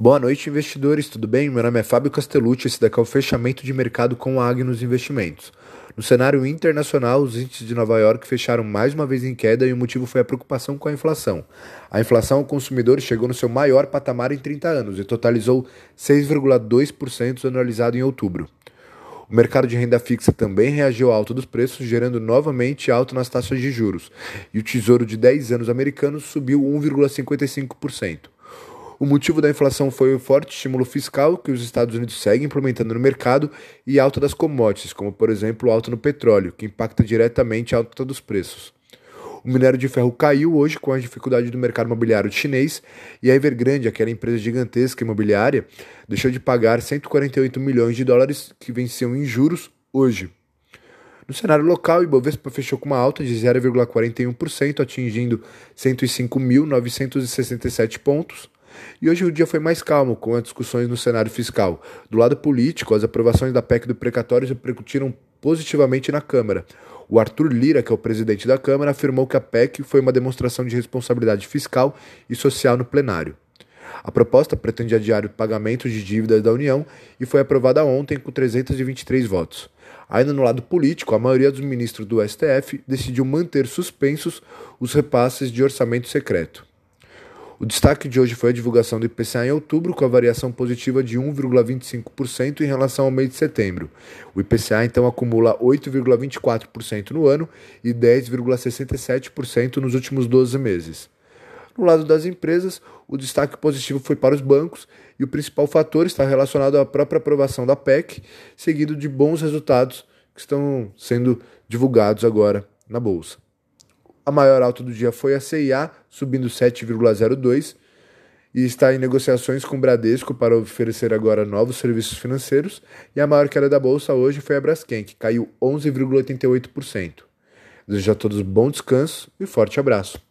Boa noite, investidores. Tudo bem? Meu nome é Fábio Castellucci. Esse daqui é o fechamento de mercado com a Agnos Investimentos. No cenário internacional, os índices de Nova York fecharam mais uma vez em queda e o motivo foi a preocupação com a inflação. A inflação ao consumidor chegou no seu maior patamar em 30 anos e totalizou 6,2% anualizado em outubro. O mercado de renda fixa também reagiu à alta dos preços, gerando novamente alta nas taxas de juros, e o tesouro de 10 anos americano subiu 1,55%. O motivo da inflação foi o forte estímulo fiscal que os Estados Unidos seguem implementando no mercado e alta das commodities, como por exemplo alta no petróleo, que impacta diretamente a alta dos preços. O minério de ferro caiu hoje com a dificuldade do mercado imobiliário chinês e a Evergrande, aquela empresa gigantesca imobiliária, deixou de pagar 148 milhões de dólares que venciam em juros hoje. No cenário local, o Ibovespa fechou com uma alta de 0,41%, atingindo 105.967 pontos. E hoje o dia foi mais calmo, com as discussões no cenário fiscal. Do lado político, as aprovações da PEC do precatório repercutiram positivamente na Câmara. O Arthur Lira, que é o presidente da Câmara, afirmou que a PEC foi uma demonstração de responsabilidade fiscal e social no plenário. A proposta pretende adiar o pagamento de dívidas da União e foi aprovada ontem com 323 votos. Ainda no lado político, a maioria dos ministros do STF decidiu manter suspensos os repasses de orçamento secreto. O destaque de hoje foi a divulgação do IPCA em outubro, com a variação positiva de 1,25% em relação ao mês de setembro. O IPCA então acumula 8,24% no ano e 10,67% nos últimos 12 meses. No lado das empresas, o destaque positivo foi para os bancos e o principal fator está relacionado à própria aprovação da PEC, seguido de bons resultados que estão sendo divulgados agora na Bolsa. A maior alta do dia foi a CIA, subindo 7,02 e está em negociações com o Bradesco para oferecer agora novos serviços financeiros. E a maior queda da bolsa hoje foi a Braskem, que caiu 11,88%. Desejo a todos bom descanso e forte abraço.